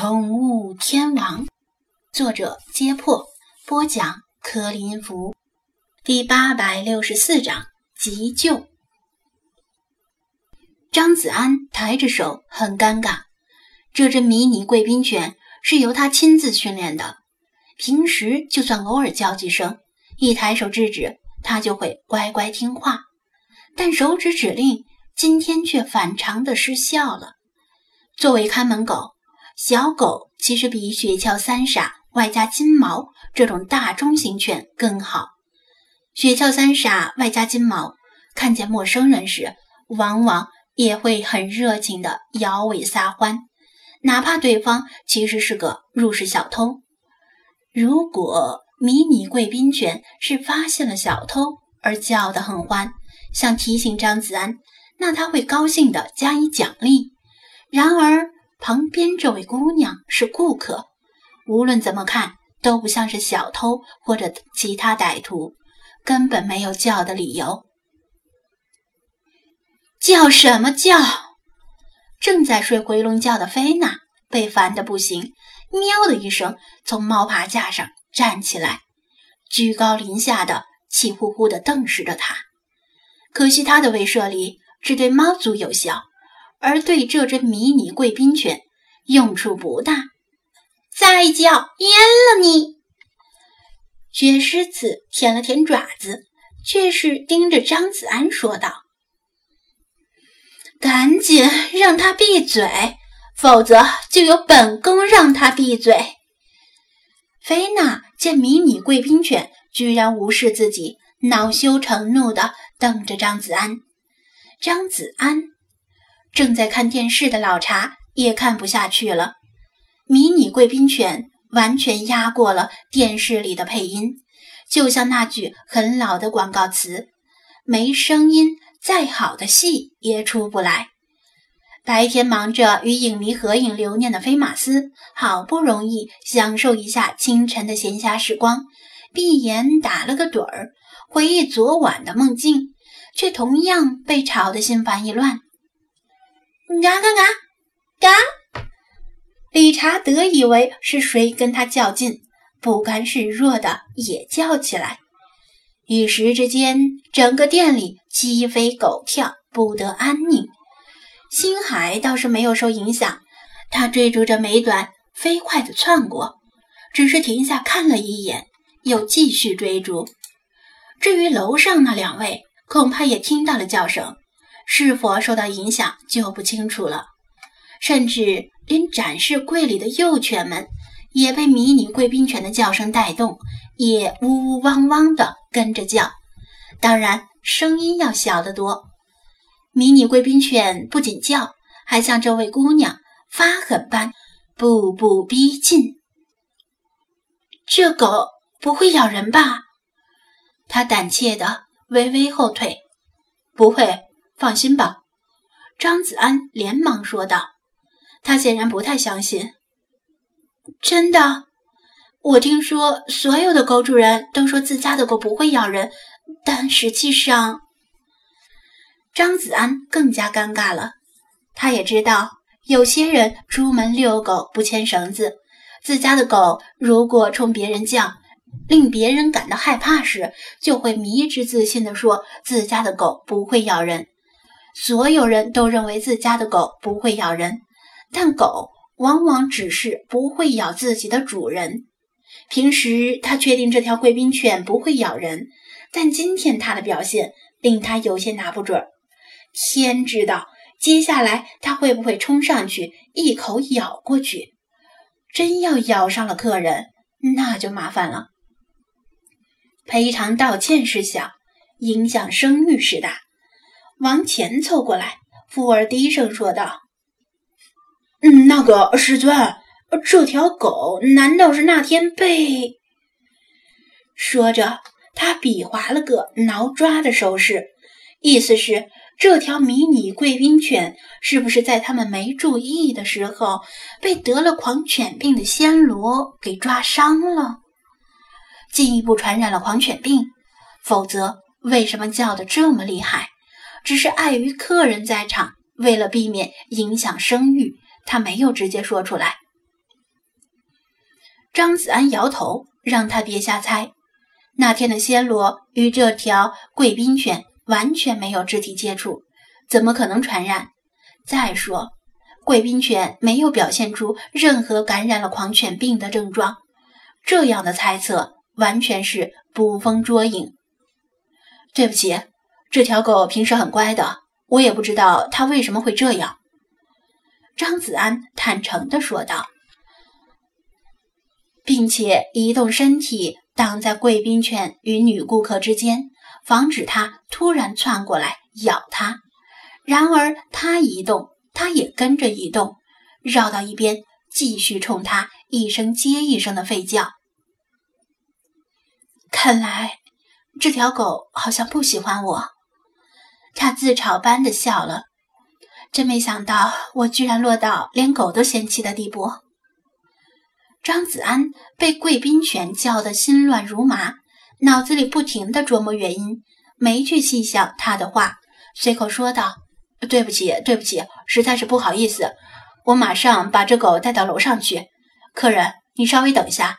宠物天王，作者：揭破，播讲：柯林福，第八百六十四章急救。张子安抬着手，很尴尬。这只迷你贵宾犬是由他亲自训练的，平时就算偶尔叫几声，一抬手制止，它就会乖乖听话。但手指指令今天却反常的失效了。作为看门狗。小狗其实比雪橇三傻外加金毛这种大中型犬更好。雪橇三傻外加金毛，看见陌生人时，往往也会很热情地摇尾撒欢，哪怕对方其实是个入室小偷。如果迷你贵宾犬是发现了小偷而叫得很欢，想提醒张子安，那他会高兴地加以奖励。然而，旁边这位姑娘是顾客，无论怎么看都不像是小偷或者其他歹徒，根本没有叫的理由。叫什么叫？正在睡回笼觉的菲娜被烦得不行，喵的一声从猫爬架上站起来，居高临下的气呼呼地瞪视着他。可惜他的威慑力只对猫族有效。而对这只迷你贵宾犬用处不大，再叫淹了你！雪狮子舔了舔爪子，却是盯着张子安说道：“赶紧让他闭嘴，否则就由本宫让他闭嘴。”菲娜见迷你贵宾犬居然无视自己，恼羞成怒的瞪着张子安。张子安。正在看电视的老茶也看不下去了。迷你贵宾犬完全压过了电视里的配音，就像那句很老的广告词：“没声音，再好的戏也出不来。”白天忙着与影迷合影留念的菲马斯，好不容易享受一下清晨的闲暇时光，闭眼打了个盹儿，回忆昨晚的梦境，却同样被吵得心烦意乱。嘎嘎嘎，嘎！理查德以为是谁跟他较劲，不甘示弱的也叫起来。一时之间，整个店里鸡飞狗跳，不得安宁。星海倒是没有受影响，他追逐着美短，飞快地窜过，只是停下看了一眼，又继续追逐。至于楼上那两位，恐怕也听到了叫声。是否受到影响就不清楚了，甚至连展示柜里的幼犬们也被迷你贵宾犬的叫声带动，也呜呜汪汪地跟着叫。当然，声音要小得多。迷你贵宾犬不仅叫，还向这位姑娘发狠般步步逼近。这狗不会咬人吧？他胆怯地微微后退，不会。放心吧，张子安连忙说道。他显然不太相信。真的，我听说所有的狗主人都说自家的狗不会咬人，但实际上，张子安更加尴尬了。他也知道，有些人出门遛狗不牵绳子，自家的狗如果冲别人叫，令别人感到害怕时，就会迷之自信地说自家的狗不会咬人。所有人都认为自家的狗不会咬人，但狗往往只是不会咬自己的主人。平时他确定这条贵宾犬不会咬人，但今天它的表现令他有些拿不准。天知道，接下来他会不会冲上去一口咬过去？真要咬伤了客人，那就麻烦了。赔偿道歉是小，影响声誉是大。往前凑过来，富儿低声说道：“嗯，那个师尊，这条狗难道是那天被……”说着，他比划了个挠抓的手势，意思是这条迷你贵宾犬是不是在他们没注意的时候被得了狂犬病的暹罗给抓伤了，进一步传染了狂犬病？否则，为什么叫得这么厉害？只是碍于客人在场，为了避免影响声誉，他没有直接说出来。张子安摇头，让他别瞎猜。那天的暹罗与这条贵宾犬完全没有肢体接触，怎么可能传染？再说，贵宾犬没有表现出任何感染了狂犬病的症状，这样的猜测完全是捕风捉影。对不起，这条狗平时很乖的，我也不知道它为什么会这样。”张子安坦诚地说道。并且移动身体挡在贵宾犬与女顾客之间，防止它突然窜过来咬它。然而它移动，它也跟着移动，绕到一边，继续冲它一声接一声的吠叫。看来这条狗好像不喜欢我，他自嘲般的笑了。真没想到，我居然落到连狗都嫌弃的地步。张子安被贵宾犬叫得心乱如麻，脑子里不停地琢磨原因，没去细想他的话，随口说道：“对不起，对不起，实在是不好意思，我马上把这狗带到楼上去。客人，你稍微等一下。”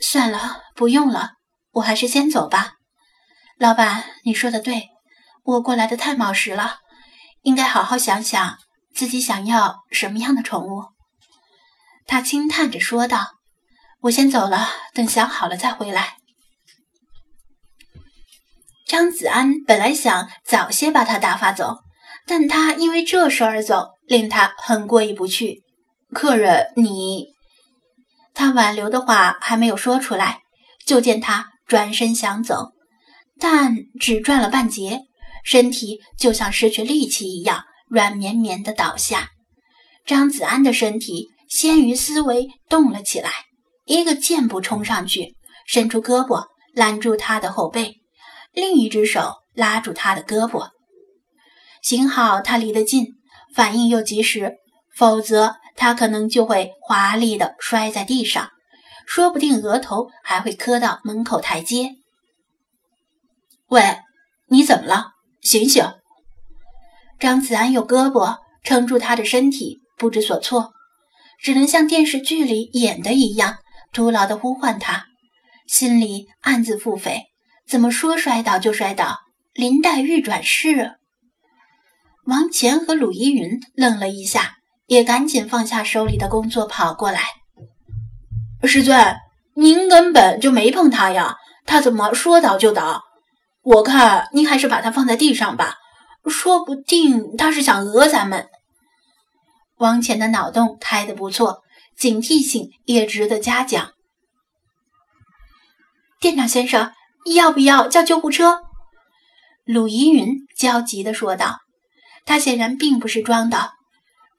算了，不用了，我还是先走吧。老板，你说的对，我过来的太冒失了，应该好好想想自己想要什么样的宠物。他轻叹着说道：“我先走了，等想好了再回来。”张子安本来想早些把他打发走，但他因为这事而走，令他很过意不去。客人，你……他挽留的话还没有说出来，就见他转身想走，但只转了半截，身体就像失去力气一样，软绵绵的倒下。张子安的身体。先于思维动了起来，一个箭步冲上去，伸出胳膊揽住他的后背，另一只手拉住他的胳膊。幸好他离得近，反应又及时，否则他可能就会华丽的摔在地上，说不定额头还会磕到门口台阶。喂，你怎么了？醒醒！张子安用胳膊撑住他的身体，不知所措。只能像电视剧里演的一样，徒劳的呼唤他，心里暗自腹诽：怎么说摔倒就摔倒？林黛玉转世。王乾和鲁依云愣了一下，也赶紧放下手里的工作，跑过来：“师尊，您根本就没碰他呀，他怎么说倒就倒？我看您还是把它放在地上吧，说不定他是想讹咱们。”王乾的脑洞开得不错，警惕性也值得嘉奖。店长先生，要不要叫救护车？鲁依云焦急地说道。他显然并不是装的，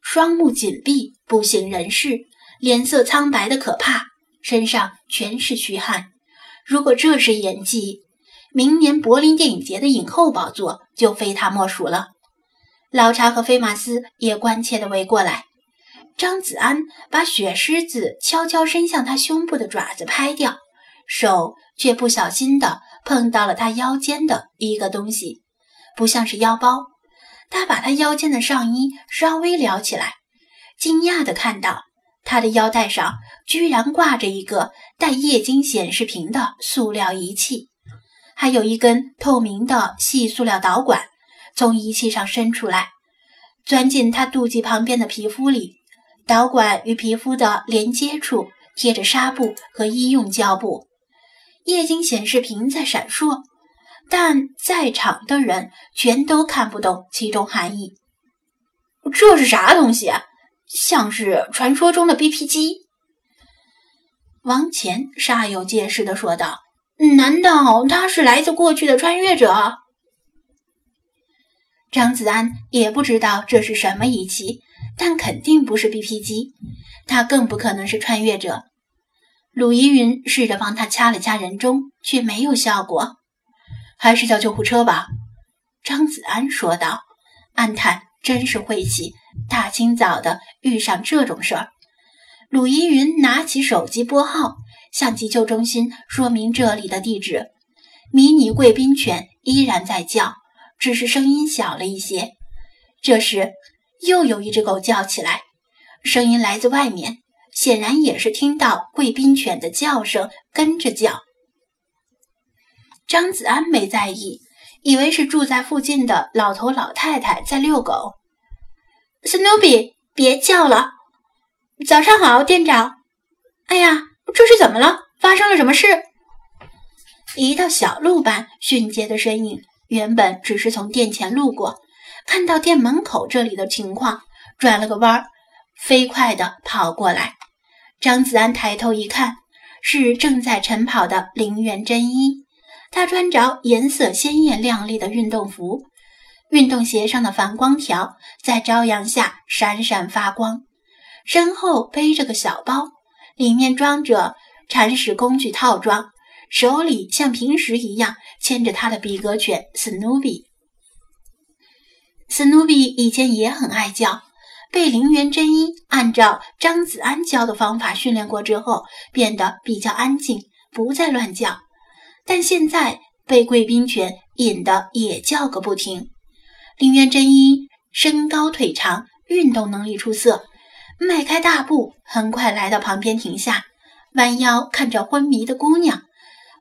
双目紧闭，不省人事，脸色苍白的可怕，身上全是虚汗。如果这是演技，明年柏林电影节的影后宝座就非他莫属了。老查和菲马斯也关切地围过来。张子安把雪狮子悄悄伸向他胸部的爪子拍掉，手却不小心地碰到了他腰间的一个东西，不像是腰包。他把他腰间的上衣稍微撩起来，惊讶地看到他的腰带上居然挂着一个带液晶显示屏的塑料仪器，还有一根透明的细塑料导管。从仪器上伸出来，钻进他肚脐旁边的皮肤里。导管与皮肤的连接处贴着纱布和医用胶布。液晶显示屏在闪烁，但在场的人全都看不懂其中含义。这是啥东西？啊像是传说中的 BP 机。王乾煞有介事地说道：“难道他是来自过去的穿越者？”张子安也不知道这是什么仪器，但肯定不是 BP 机，他更不可能是穿越者。鲁依云试着帮他掐了掐人中，却没有效果，还是叫救护车吧。张子安说道，暗叹真是晦气，大清早的遇上这种事儿。鲁依云拿起手机拨号，向急救中心说明这里的地址。迷你贵宾犬依然在叫。只是声音小了一些。这时，又有一只狗叫起来，声音来自外面，显然也是听到贵宾犬的叫声，跟着叫。张子安没在意，以为是住在附近的老头老太太在遛狗。史努比，别叫了！早上好，店长。哎呀，这是怎么了？发生了什么事？一道小鹿般迅捷的身影，原本只是从店前路过，看到店门口这里的情况，转了个弯儿，飞快地跑过来。张子安抬头一看，是正在晨跑的林元真一。他穿着颜色鲜艳亮丽的运动服，运动鞋上的反光条在朝阳下闪闪发光，身后背着个小包，里面装着铲屎工具套装，手里像平时一样牵着他的比格犬史努比。史努比以前也很爱叫，被林元真一按照张子安教的方法训练过之后，变得比较安静，不再乱叫。但现在被贵宾犬引得也叫个不停。林元真一身高腿长，运动能力出色，迈开大步，很快来到旁边停下，弯腰看着昏迷的姑娘，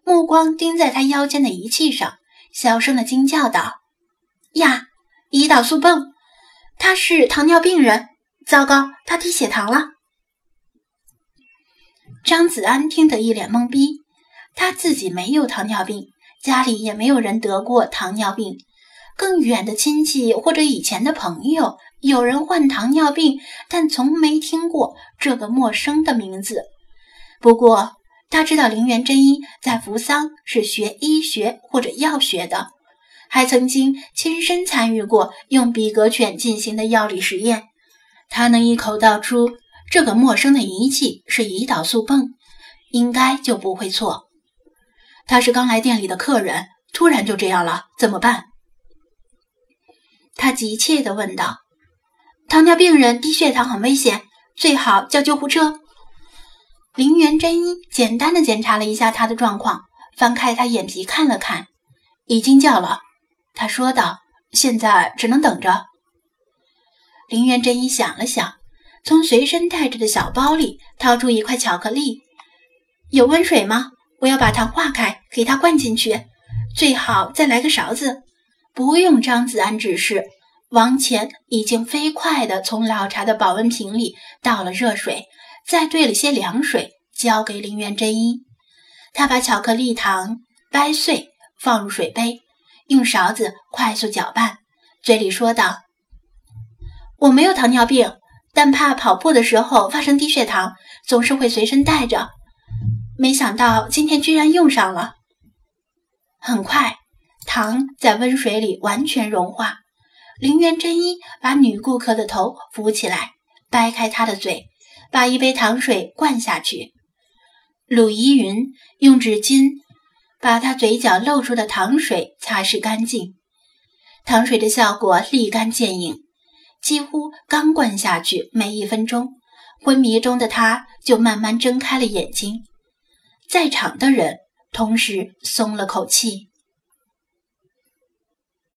目光盯在她腰间的仪器上，小声的惊叫道：“呀，胰岛素泵！他是糖尿病人，糟糕，他低血糖了。”张子安听得一脸懵逼。他自己没有糖尿病，家里也没有人得过糖尿病，更远的亲戚或者以前的朋友有人患糖尿病，但从没听过这个陌生的名字。不过他知道林元真一在扶桑是学医学或者药学的，还曾经亲身参与过用比格犬进行的药理实验。他能一口道出这个陌生的仪器是胰岛素泵，应该就不会错。他是刚来店里的客人，突然就这样了，怎么办？他急切地问道。糖尿病人低血糖很危险，最好叫救护车。林元真一简单的检查了一下他的状况，翻开他眼皮看了看，已经叫了。他说道：“现在只能等着。”林元真一想了想，从随身带着的小包里掏出一块巧克力，有温水吗？我要把糖化开，给他灌进去，最好再来个勺子。不用张子安指示，王乾已经飞快地从老茶的保温瓶里倒了热水，再兑了些凉水，交给林元真一。他把巧克力糖掰碎，放入水杯，用勺子快速搅拌，嘴里说道：“我没有糖尿病，但怕跑步的时候发生低血糖，总是会随身带着。”没想到今天居然用上了。很快，糖在温水里完全融化。林园真一把女顾客的头扶起来，掰开她的嘴，把一杯糖水灌下去。鲁依云用纸巾把她嘴角露出的糖水擦拭干净。糖水的效果立竿见影，几乎刚灌下去没一分钟，昏迷中的她就慢慢睁开了眼睛。在场的人同时松了口气。